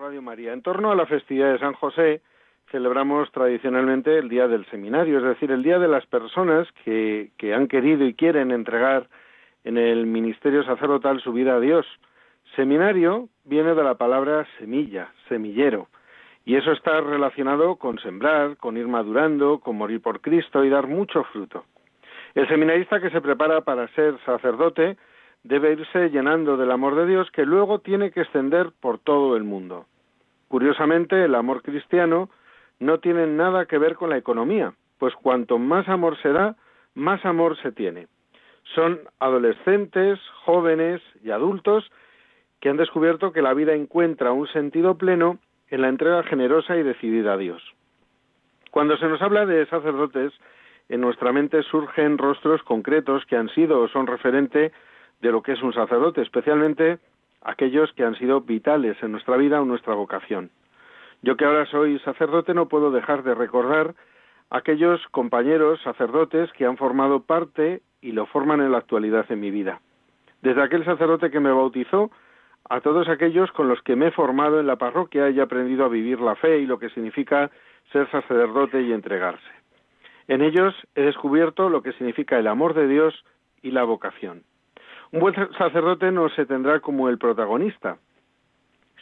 Radio María, en torno a la festividad de San José celebramos tradicionalmente el Día del Seminario, es decir, el Día de las personas que, que han querido y quieren entregar en el ministerio sacerdotal su vida a Dios. Seminario viene de la palabra semilla, semillero, y eso está relacionado con sembrar, con ir madurando, con morir por Cristo y dar mucho fruto. El seminarista que se prepara para ser sacerdote debe irse llenando del amor de Dios que luego tiene que extender por todo el mundo. Curiosamente, el amor cristiano no tiene nada que ver con la economía, pues cuanto más amor se da, más amor se tiene. Son adolescentes, jóvenes y adultos que han descubierto que la vida encuentra un sentido pleno en la entrega generosa y decidida a Dios. Cuando se nos habla de sacerdotes, en nuestra mente surgen rostros concretos que han sido o son referente de lo que es un sacerdote, especialmente aquellos que han sido vitales en nuestra vida o nuestra vocación. Yo que ahora soy sacerdote no puedo dejar de recordar aquellos compañeros sacerdotes que han formado parte y lo forman en la actualidad en mi vida. Desde aquel sacerdote que me bautizó a todos aquellos con los que me he formado en la parroquia y he aprendido a vivir la fe y lo que significa ser sacerdote y entregarse. En ellos he descubierto lo que significa el amor de Dios y la vocación. Un buen sacerdote no se tendrá como el protagonista,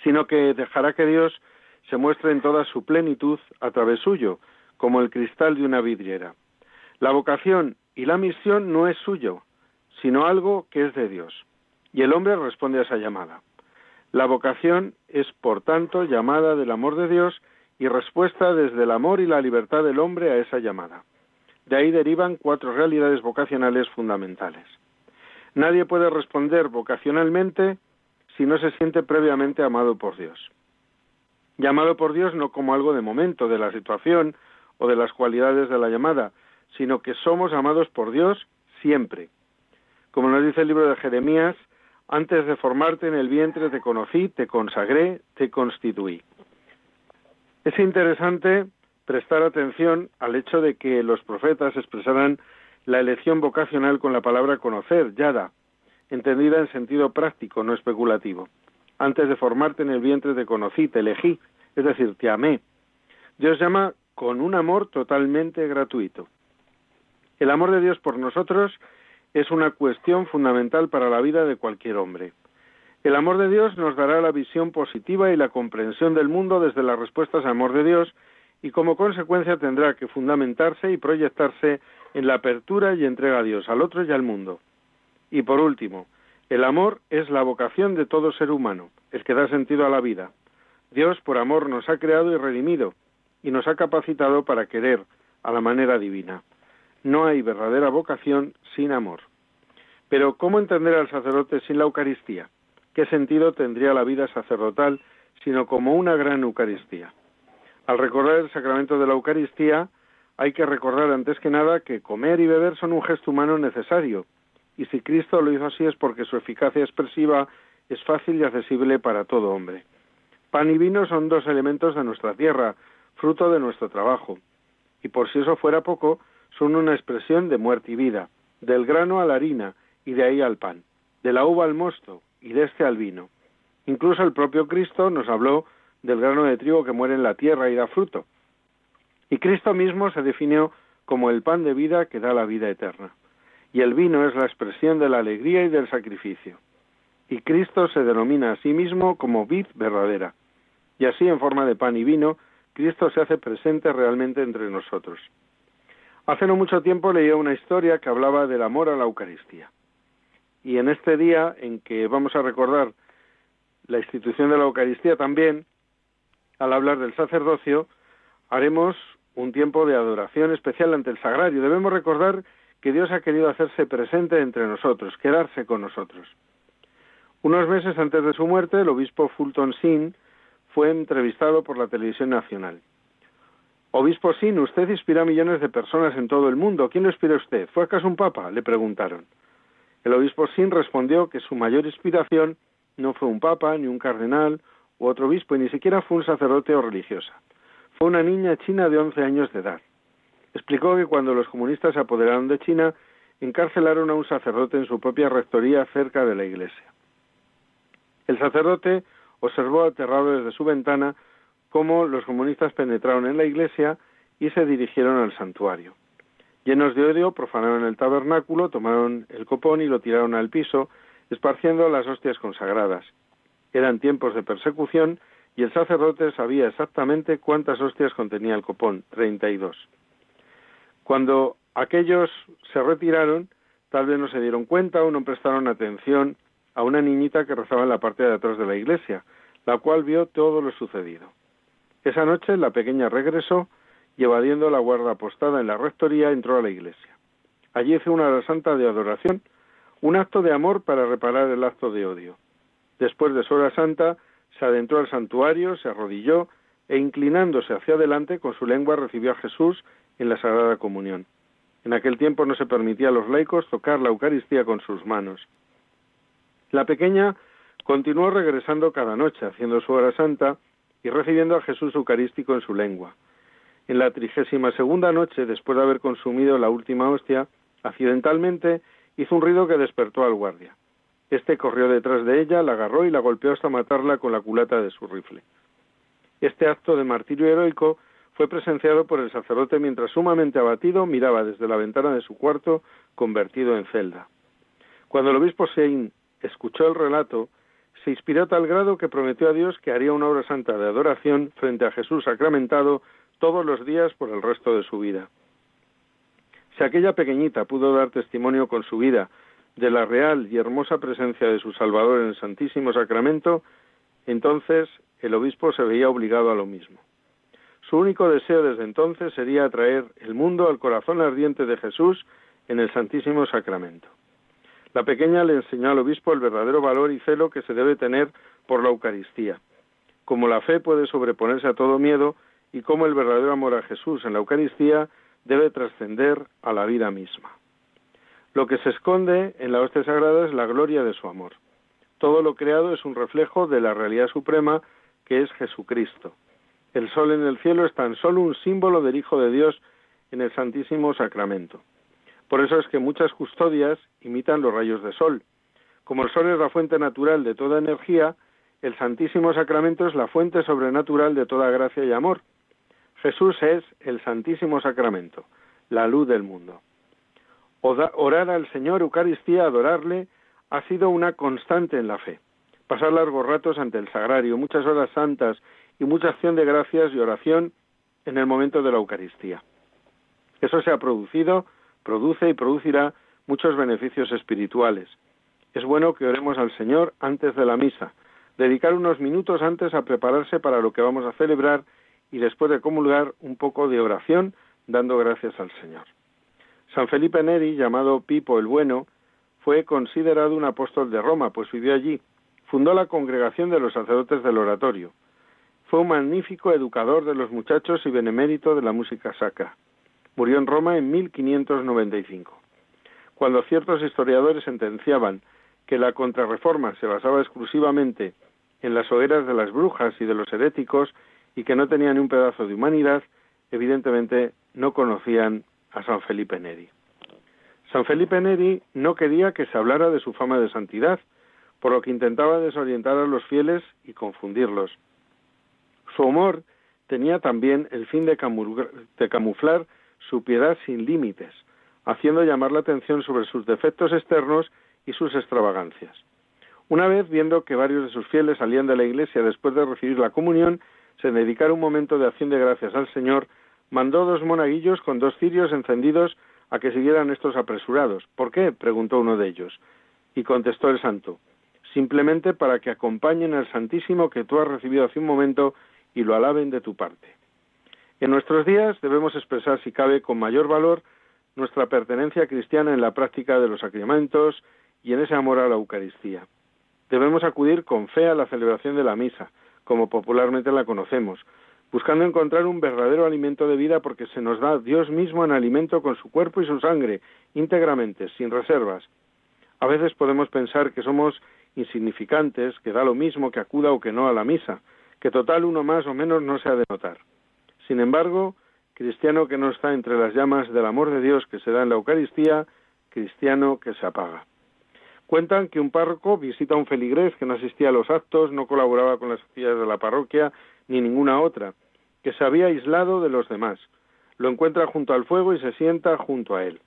sino que dejará que Dios se muestre en toda su plenitud a través suyo, como el cristal de una vidriera. La vocación y la misión no es suyo, sino algo que es de Dios. Y el hombre responde a esa llamada. La vocación es, por tanto, llamada del amor de Dios y respuesta desde el amor y la libertad del hombre a esa llamada. De ahí derivan cuatro realidades vocacionales fundamentales. Nadie puede responder vocacionalmente si no se siente previamente amado por Dios. Llamado por Dios no como algo de momento, de la situación o de las cualidades de la llamada, sino que somos amados por Dios siempre. Como nos dice el libro de Jeremías, antes de formarte en el vientre te conocí, te consagré, te constituí. Es interesante prestar atención al hecho de que los profetas expresaran la elección vocacional con la palabra conocer, yada, entendida en sentido práctico, no especulativo. Antes de formarte en el vientre te conocí, te elegí, es decir, te amé. Dios llama con un amor totalmente gratuito. El amor de Dios por nosotros es una cuestión fundamental para la vida de cualquier hombre. El amor de Dios nos dará la visión positiva y la comprensión del mundo desde las respuestas al amor de Dios y como consecuencia tendrá que fundamentarse y proyectarse en la apertura y entrega a Dios, al otro y al mundo. Y por último, el amor es la vocación de todo ser humano, el que da sentido a la vida. Dios por amor nos ha creado y redimido, y nos ha capacitado para querer a la manera divina. No hay verdadera vocación sin amor. Pero ¿cómo entender al sacerdote sin la Eucaristía? ¿Qué sentido tendría la vida sacerdotal sino como una gran Eucaristía? Al recordar el sacramento de la Eucaristía, hay que recordar antes que nada que comer y beber son un gesto humano necesario, y si Cristo lo hizo así es porque su eficacia expresiva es fácil y accesible para todo hombre. Pan y vino son dos elementos de nuestra tierra, fruto de nuestro trabajo, y por si eso fuera poco, son una expresión de muerte y vida, del grano a la harina y de ahí al pan, de la uva al mosto y de este al vino. Incluso el propio Cristo nos habló del grano de trigo que muere en la tierra y da fruto, y Cristo mismo se definió como el pan de vida que da la vida eterna. Y el vino es la expresión de la alegría y del sacrificio. Y Cristo se denomina a sí mismo como vid verdadera. Y así, en forma de pan y vino, Cristo se hace presente realmente entre nosotros. Hace no mucho tiempo leía una historia que hablaba del amor a la Eucaristía. Y en este día en que vamos a recordar la institución de la Eucaristía también, al hablar del sacerdocio, haremos un tiempo de adoración especial ante el sagrario. Debemos recordar que Dios ha querido hacerse presente entre nosotros, quedarse con nosotros. Unos meses antes de su muerte, el obispo Fulton Sin fue entrevistado por la televisión nacional Obispo Sin, usted inspira a millones de personas en todo el mundo. ¿Quién lo inspira usted? ¿Fue acaso un papa? le preguntaron. El obispo Sin respondió que su mayor inspiración no fue un papa, ni un cardenal u otro obispo, y ni siquiera fue un sacerdote o religiosa. Fue una niña china de 11 años de edad. Explicó que cuando los comunistas se apoderaron de China, encarcelaron a un sacerdote en su propia rectoría cerca de la iglesia. El sacerdote observó aterrado desde su ventana cómo los comunistas penetraron en la iglesia y se dirigieron al santuario. Llenos de odio, profanaron el tabernáculo, tomaron el copón y lo tiraron al piso, esparciendo las hostias consagradas. Eran tiempos de persecución y el sacerdote sabía exactamente cuántas hostias contenía el copón, treinta y dos. Cuando aquellos se retiraron, tal vez no se dieron cuenta o no prestaron atención a una niñita que rezaba en la parte de atrás de la iglesia, la cual vio todo lo sucedido. Esa noche la pequeña regresó y evadiendo la guarda apostada en la rectoría entró a la iglesia. Allí hizo una hora santa de adoración, un acto de amor para reparar el acto de odio. Después de su hora santa, se adentró al santuario, se arrodilló e inclinándose hacia adelante con su lengua recibió a Jesús en la Sagrada Comunión. En aquel tiempo no se permitía a los laicos tocar la Eucaristía con sus manos. La pequeña continuó regresando cada noche, haciendo su hora santa y recibiendo a Jesús Eucarístico en su lengua. En la trigésima segunda noche, después de haber consumido la última hostia, accidentalmente hizo un ruido que despertó al guardia. Este corrió detrás de ella, la agarró y la golpeó hasta matarla con la culata de su rifle. Este acto de martirio heroico fue presenciado por el sacerdote mientras sumamente abatido miraba desde la ventana de su cuarto convertido en celda. Cuando el obispo Sein escuchó el relato, se inspiró a tal grado que prometió a Dios que haría una obra santa de adoración frente a Jesús sacramentado todos los días por el resto de su vida. Si aquella pequeñita pudo dar testimonio con su vida de la real y hermosa presencia de su Salvador en el Santísimo Sacramento, entonces el obispo se veía obligado a lo mismo. Su único deseo desde entonces sería atraer el mundo al corazón ardiente de Jesús en el Santísimo Sacramento. La pequeña le enseñó al obispo el verdadero valor y celo que se debe tener por la Eucaristía, cómo la fe puede sobreponerse a todo miedo y cómo el verdadero amor a Jesús en la Eucaristía debe trascender a la vida misma. Lo que se esconde en la hostia sagrada es la gloria de su amor. Todo lo creado es un reflejo de la realidad suprema que es Jesucristo. El sol en el cielo es tan solo un símbolo del Hijo de Dios en el Santísimo Sacramento. Por eso es que muchas custodias imitan los rayos de sol. Como el sol es la fuente natural de toda energía, el Santísimo Sacramento es la fuente sobrenatural de toda gracia y amor. Jesús es el Santísimo Sacramento, la luz del mundo. Orar al Señor Eucaristía, adorarle, ha sido una constante en la fe. Pasar largos ratos ante el sagrario, muchas horas santas y mucha acción de gracias y oración en el momento de la Eucaristía. Eso se ha producido produce y producirá muchos beneficios espirituales. Es bueno que oremos al Señor antes de la misa, dedicar unos minutos antes a prepararse para lo que vamos a celebrar y después de comulgar un poco de oración dando gracias al Señor. San Felipe Neri, llamado Pipo el Bueno, fue considerado un apóstol de Roma, pues vivió allí. Fundó la congregación de los sacerdotes del oratorio. Fue un magnífico educador de los muchachos y benemérito de la música sacra. Murió en Roma en 1595. Cuando ciertos historiadores sentenciaban que la contrarreforma se basaba exclusivamente en las hogueras de las brujas y de los heréticos y que no tenía ni un pedazo de humanidad, evidentemente no conocían a San Felipe Neri. San Felipe Neri no quería que se hablara de su fama de santidad, por lo que intentaba desorientar a los fieles y confundirlos. Su humor tenía también el fin de, camuflar su piedad sin límites, haciendo llamar la atención sobre sus defectos externos y sus extravagancias. Una vez, viendo que varios de sus fieles salían de la iglesia después de recibir la comunión, se dedicaron un momento de acción de gracias al Señor, mandó dos monaguillos con dos cirios encendidos a que siguieran estos apresurados. ¿Por qué? preguntó uno de ellos. Y contestó el santo, simplemente para que acompañen al Santísimo que tú has recibido hace un momento y lo alaben de tu parte. En nuestros días debemos expresar, si cabe, con mayor valor nuestra pertenencia cristiana en la práctica de los sacramentos y en ese amor a la Eucaristía. Debemos acudir con fe a la celebración de la misa, como popularmente la conocemos, buscando encontrar un verdadero alimento de vida porque se nos da Dios mismo en alimento con su cuerpo y su sangre, íntegramente, sin reservas. A veces podemos pensar que somos insignificantes, que da lo mismo que acuda o que no a la misa, que total uno más o menos no se ha de notar. Sin embargo, cristiano que no está entre las llamas del amor de Dios que se da en la Eucaristía, cristiano que se apaga. Cuentan que un párroco visita a un feligrés que no asistía a los actos, no colaboraba con las parroquia ni ninguna otra, que se había aislado de los demás. Lo encuentra junto al fuego y se sienta junto a él.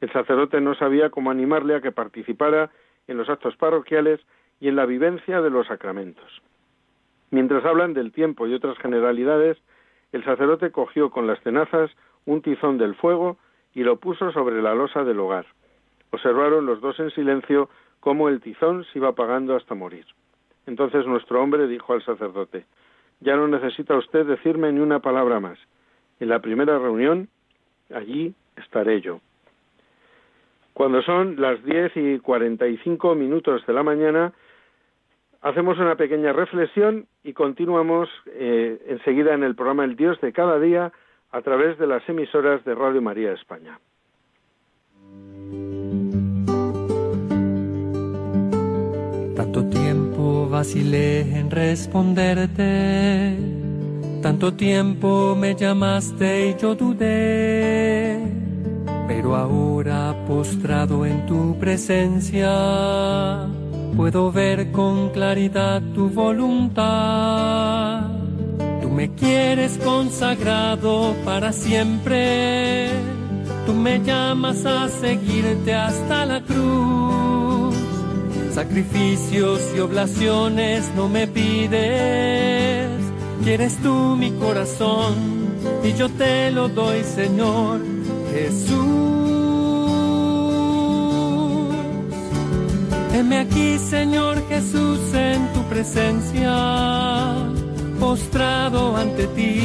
El sacerdote no sabía cómo animarle a que participara en los actos parroquiales y en la vivencia de los sacramentos. Mientras hablan del tiempo y otras generalidades, el sacerdote cogió con las tenazas un tizón del fuego y lo puso sobre la losa del hogar. Observaron los dos en silencio cómo el tizón se iba apagando hasta morir. Entonces nuestro hombre dijo al sacerdote, ya no necesita usted decirme ni una palabra más. En la primera reunión, allí estaré yo. Cuando son las diez y cuarenta y cinco minutos de la mañana, hacemos una pequeña reflexión y continuamos eh, enseguida en el programa El Dios de cada día a través de las emisoras de Radio María España. Vacilé en responderte, tanto tiempo me llamaste y yo dudé, pero ahora postrado en tu presencia, puedo ver con claridad tu voluntad. Tú me quieres consagrado para siempre, tú me llamas a seguirte hasta la cruz Sacrificios y oblaciones no me pides, quieres tú mi corazón y yo te lo doy, Señor Jesús. Heme aquí, Señor Jesús, en tu presencia, postrado ante ti,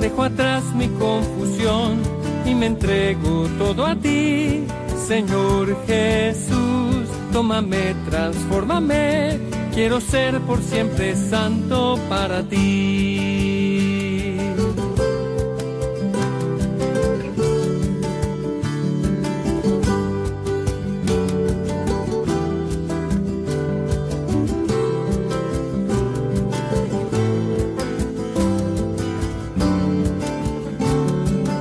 dejo atrás mi confusión y me entrego todo a ti, Señor Jesús tómame, transfórmame, quiero ser por siempre santo para ti.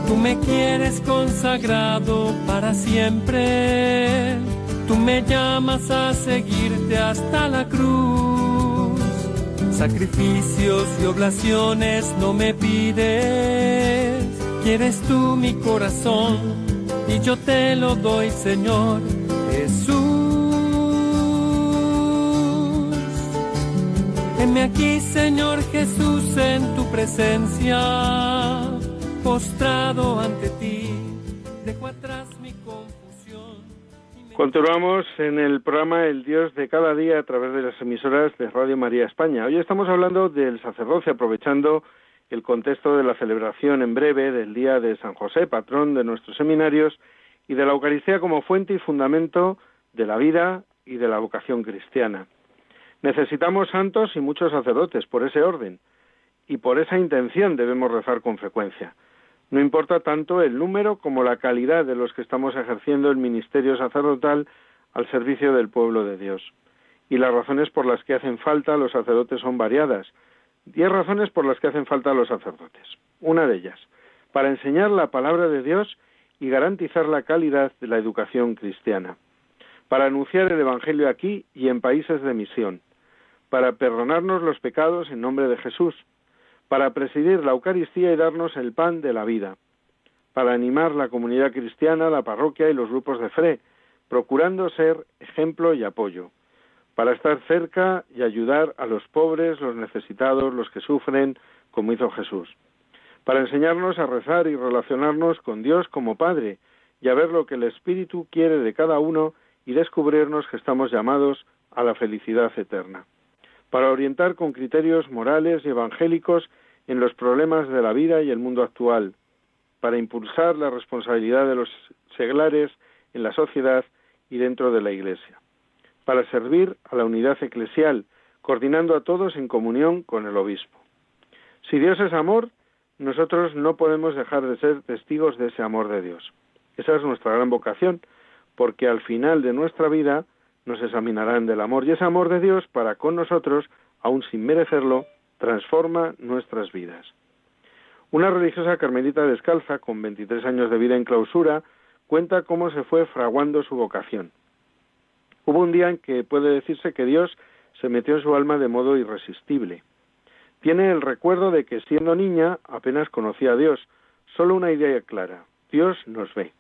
Tú me quieres consagrado para siempre Tú me llamas a seguirte hasta la cruz. Sacrificios y oblaciones no me pides. Quieres tú mi corazón y yo te lo doy, Señor Jesús. Heme aquí, Señor Jesús, en tu presencia, postrado ante ti. Continuamos en el programa El Dios de cada día a través de las emisoras de Radio María España. Hoy estamos hablando del sacerdocio, aprovechando el contexto de la celebración en breve del Día de San José, patrón de nuestros seminarios, y de la Eucaristía como fuente y fundamento de la vida y de la vocación cristiana. Necesitamos santos y muchos sacerdotes por ese orden, y por esa intención debemos rezar con frecuencia. No importa tanto el número como la calidad de los que estamos ejerciendo el ministerio sacerdotal al servicio del pueblo de Dios. Y las razones por las que hacen falta los sacerdotes son variadas. Diez razones por las que hacen falta los sacerdotes. Una de ellas, para enseñar la palabra de Dios y garantizar la calidad de la educación cristiana. Para anunciar el Evangelio aquí y en países de misión. Para perdonarnos los pecados en nombre de Jesús para presidir la Eucaristía y darnos el pan de la vida, para animar la comunidad cristiana, la parroquia y los grupos de fe, procurando ser ejemplo y apoyo, para estar cerca y ayudar a los pobres, los necesitados, los que sufren, como hizo Jesús, para enseñarnos a rezar y relacionarnos con Dios como Padre y a ver lo que el Espíritu quiere de cada uno y descubrirnos que estamos llamados a la felicidad eterna para orientar con criterios morales y evangélicos en los problemas de la vida y el mundo actual, para impulsar la responsabilidad de los seglares en la sociedad y dentro de la Iglesia, para servir a la unidad eclesial, coordinando a todos en comunión con el obispo. Si Dios es amor, nosotros no podemos dejar de ser testigos de ese amor de Dios. Esa es nuestra gran vocación, porque al final de nuestra vida nos examinarán del amor y ese amor de Dios para con nosotros, aun sin merecerlo, transforma nuestras vidas. Una religiosa carmelita descalza, con 23 años de vida en clausura, cuenta cómo se fue fraguando su vocación. Hubo un día en que puede decirse que Dios se metió en su alma de modo irresistible. Tiene el recuerdo de que siendo niña apenas conocía a Dios, solo una idea clara, Dios nos ve.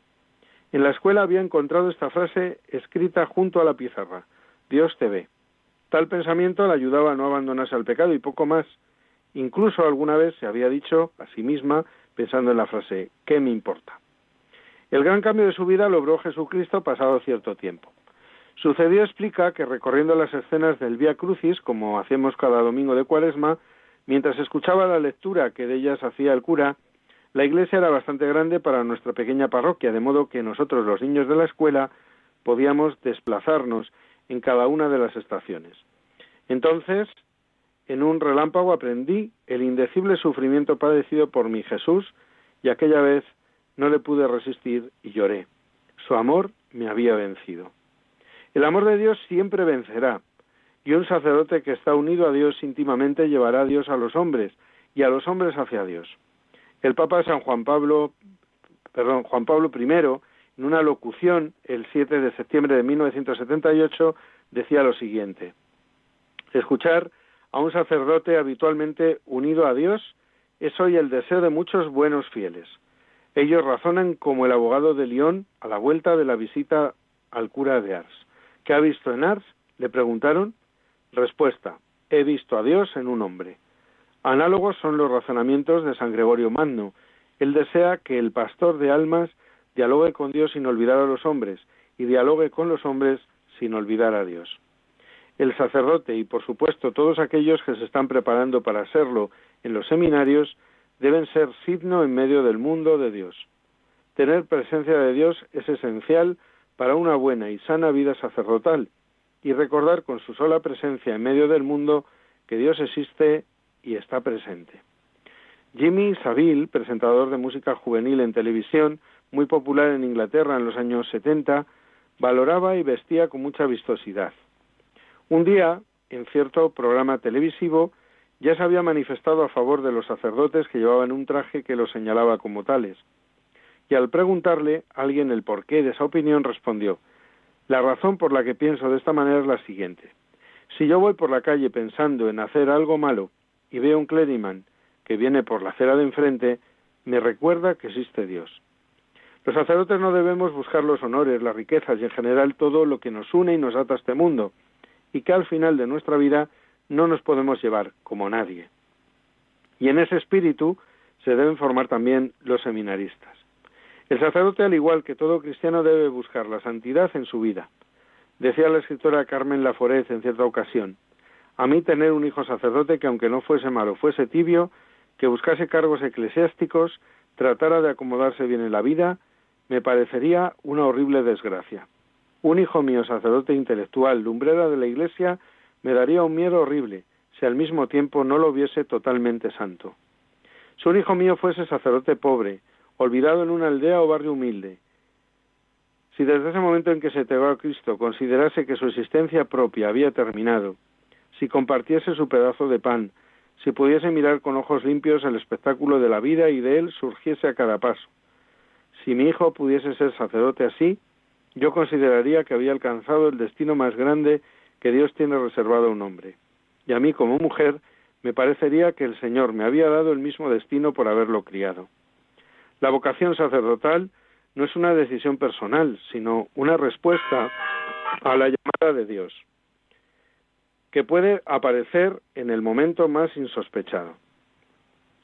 En la escuela había encontrado esta frase escrita junto a la pizarra, Dios te ve. Tal pensamiento le ayudaba a no abandonarse al pecado y poco más. Incluso alguna vez se había dicho a sí misma, pensando en la frase, ¿qué me importa? El gran cambio de su vida logró Jesucristo pasado cierto tiempo. Sucedió, explica, que recorriendo las escenas del Vía Crucis, como hacemos cada domingo de Cuaresma, mientras escuchaba la lectura que de ellas hacía el cura, la iglesia era bastante grande para nuestra pequeña parroquia, de modo que nosotros, los niños de la escuela, podíamos desplazarnos en cada una de las estaciones. Entonces, en un relámpago aprendí el indecible sufrimiento padecido por mi Jesús y aquella vez no le pude resistir y lloré. Su amor me había vencido. El amor de Dios siempre vencerá, y un sacerdote que está unido a Dios íntimamente llevará a Dios a los hombres y a los hombres hacia Dios. El Papa San Juan Pablo, perdón, Juan Pablo I, en una locución el 7 de septiembre de 1978, decía lo siguiente: Escuchar a un sacerdote habitualmente unido a Dios es hoy el deseo de muchos buenos fieles. Ellos razonan como el abogado de León a la vuelta de la visita al cura de Ars. ¿Qué ha visto en Ars? Le preguntaron. Respuesta. He visto a Dios en un hombre. Análogos son los razonamientos de San Gregorio Magno. Él desea que el pastor de almas dialogue con Dios sin olvidar a los hombres y dialogue con los hombres sin olvidar a Dios. El sacerdote y, por supuesto, todos aquellos que se están preparando para serlo en los seminarios deben ser signo en medio del mundo de Dios. Tener presencia de Dios es esencial para una buena y sana vida sacerdotal y recordar con su sola presencia en medio del mundo que Dios existe y está presente. Jimmy Savile, presentador de música juvenil en televisión, muy popular en Inglaterra en los años 70, valoraba y vestía con mucha vistosidad. Un día, en cierto programa televisivo, ya se había manifestado a favor de los sacerdotes que llevaban un traje que los señalaba como tales. Y al preguntarle alguien el porqué de esa opinión respondió La razón por la que pienso de esta manera es la siguiente. Si yo voy por la calle pensando en hacer algo malo y veo un clériman que viene por la acera de enfrente, me recuerda que existe Dios. Los sacerdotes no debemos buscar los honores, las riquezas y en general todo lo que nos une y nos ata a este mundo, y que al final de nuestra vida no nos podemos llevar como nadie. Y en ese espíritu se deben formar también los seminaristas. El sacerdote, al igual que todo cristiano, debe buscar la santidad en su vida. Decía la escritora Carmen Laforet en cierta ocasión, a mí tener un hijo sacerdote que aunque no fuese malo, fuese tibio, que buscase cargos eclesiásticos, tratara de acomodarse bien en la vida, me parecería una horrible desgracia. Un hijo mío sacerdote intelectual, lumbrera de la Iglesia, me daría un miedo horrible si al mismo tiempo no lo viese totalmente santo. Si un hijo mío fuese sacerdote pobre, olvidado en una aldea o barrio humilde, si desde ese momento en que se entregó a Cristo considerase que su existencia propia había terminado, si compartiese su pedazo de pan, si pudiese mirar con ojos limpios el espectáculo de la vida y de él surgiese a cada paso. Si mi hijo pudiese ser sacerdote así, yo consideraría que había alcanzado el destino más grande que Dios tiene reservado a un hombre. Y a mí como mujer me parecería que el Señor me había dado el mismo destino por haberlo criado. La vocación sacerdotal no es una decisión personal, sino una respuesta a la llamada de Dios que puede aparecer en el momento más insospechado.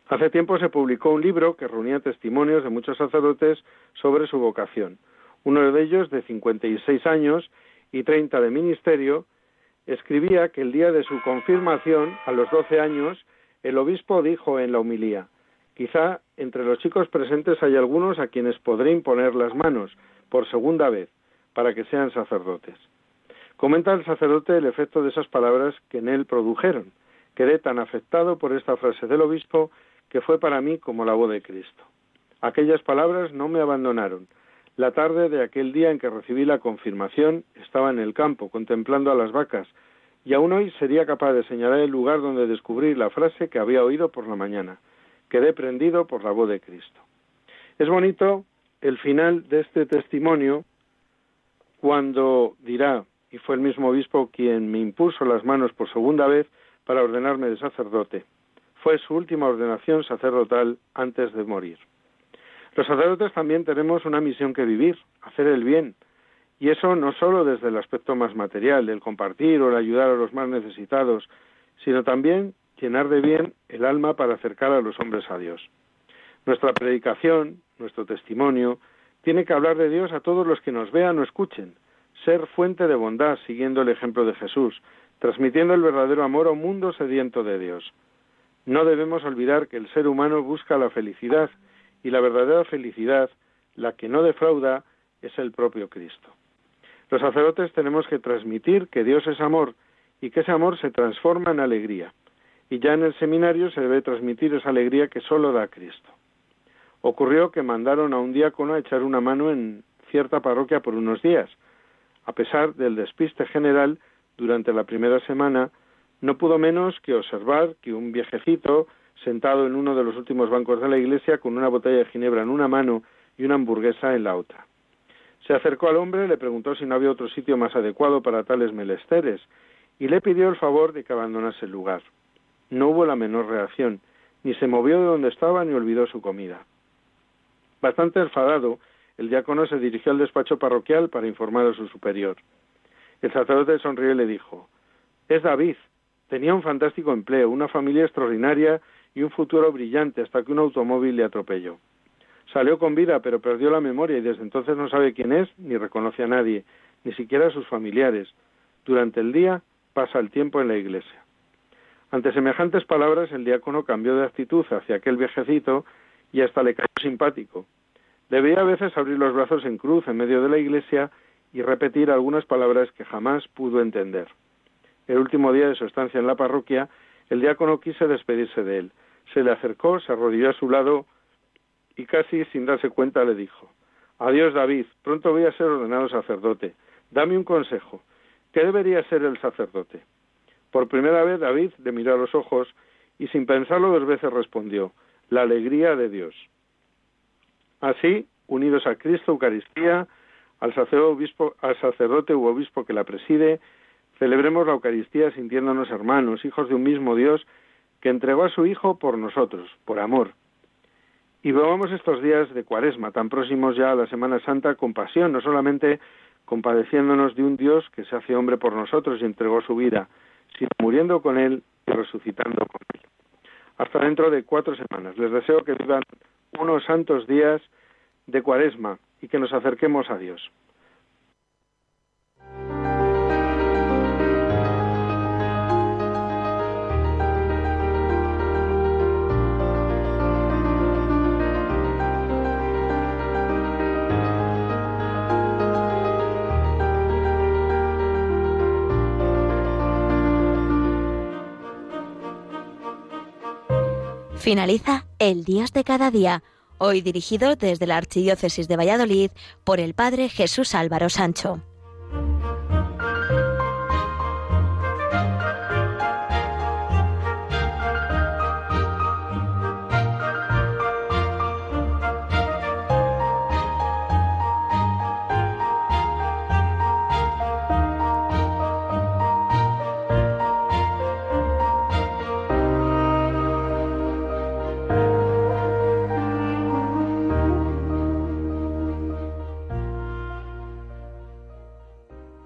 Hace tiempo se publicó un libro que reunía testimonios de muchos sacerdotes sobre su vocación. Uno de ellos, de 56 años y 30 de ministerio, escribía que el día de su confirmación, a los 12 años, el obispo dijo en la homilía, quizá entre los chicos presentes hay algunos a quienes podré imponer las manos por segunda vez para que sean sacerdotes. Comenta el sacerdote el efecto de esas palabras que en él produjeron. Quedé tan afectado por esta frase del obispo que fue para mí como la voz de Cristo. Aquellas palabras no me abandonaron. La tarde de aquel día en que recibí la confirmación estaba en el campo contemplando a las vacas y aún hoy sería capaz de señalar el lugar donde descubrí la frase que había oído por la mañana. Quedé prendido por la voz de Cristo. Es bonito el final de este testimonio cuando dirá, y fue el mismo obispo quien me impuso las manos por segunda vez para ordenarme de sacerdote. Fue su última ordenación sacerdotal antes de morir. Los sacerdotes también tenemos una misión que vivir, hacer el bien, y eso no solo desde el aspecto más material, el compartir o el ayudar a los más necesitados, sino también llenar de bien el alma para acercar a los hombres a Dios. Nuestra predicación, nuestro testimonio, tiene que hablar de Dios a todos los que nos vean o escuchen, ser fuente de bondad siguiendo el ejemplo de Jesús, transmitiendo el verdadero amor a un mundo sediento de Dios. No debemos olvidar que el ser humano busca la felicidad y la verdadera felicidad, la que no defrauda, es el propio Cristo. Los sacerdotes tenemos que transmitir que Dios es amor y que ese amor se transforma en alegría. Y ya en el seminario se debe transmitir esa alegría que solo da Cristo. Ocurrió que mandaron a un diácono a echar una mano en cierta parroquia por unos días. A pesar del despiste general, durante la primera semana, no pudo menos que observar que un viejecito, sentado en uno de los últimos bancos de la iglesia, con una botella de ginebra en una mano y una hamburguesa en la otra. Se acercó al hombre, le preguntó si no había otro sitio más adecuado para tales melesteres, y le pidió el favor de que abandonase el lugar. No hubo la menor reacción, ni se movió de donde estaba ni olvidó su comida. Bastante enfadado, el diácono se dirigió al despacho parroquial para informar a su superior. El sacerdote sonrió y le dijo Es David. Tenía un fantástico empleo, una familia extraordinaria y un futuro brillante hasta que un automóvil le atropelló. Salió con vida, pero perdió la memoria y desde entonces no sabe quién es ni reconoce a nadie, ni siquiera a sus familiares. Durante el día pasa el tiempo en la iglesia. Ante semejantes palabras, el diácono cambió de actitud hacia aquel viejecito y hasta le cayó simpático. Debía a veces abrir los brazos en cruz en medio de la iglesia y repetir algunas palabras que jamás pudo entender. El último día de su estancia en la parroquia, el diácono quiso despedirse de él. Se le acercó, se arrodilló a su lado y casi sin darse cuenta le dijo Adiós David, pronto voy a ser ordenado sacerdote. Dame un consejo. ¿Qué debería ser el sacerdote? Por primera vez David le miró a los ojos y sin pensarlo dos veces respondió La alegría de Dios. Así, unidos a Cristo, Eucaristía, al sacerdote, al sacerdote u obispo que la preside, celebremos la Eucaristía sintiéndonos hermanos, hijos de un mismo Dios que entregó a su Hijo por nosotros, por amor, y vivamos estos días de cuaresma, tan próximos ya a la Semana Santa, con pasión, no solamente compadeciéndonos de un Dios que se hace hombre por nosotros y entregó su vida, sino muriendo con Él y resucitando con Él. Hasta dentro de cuatro semanas. Les deseo que vivan unos santos días de cuaresma y que nos acerquemos a Dios. Finaliza El Dios de cada día, hoy dirigido desde la Archidiócesis de Valladolid por el Padre Jesús Álvaro Sancho.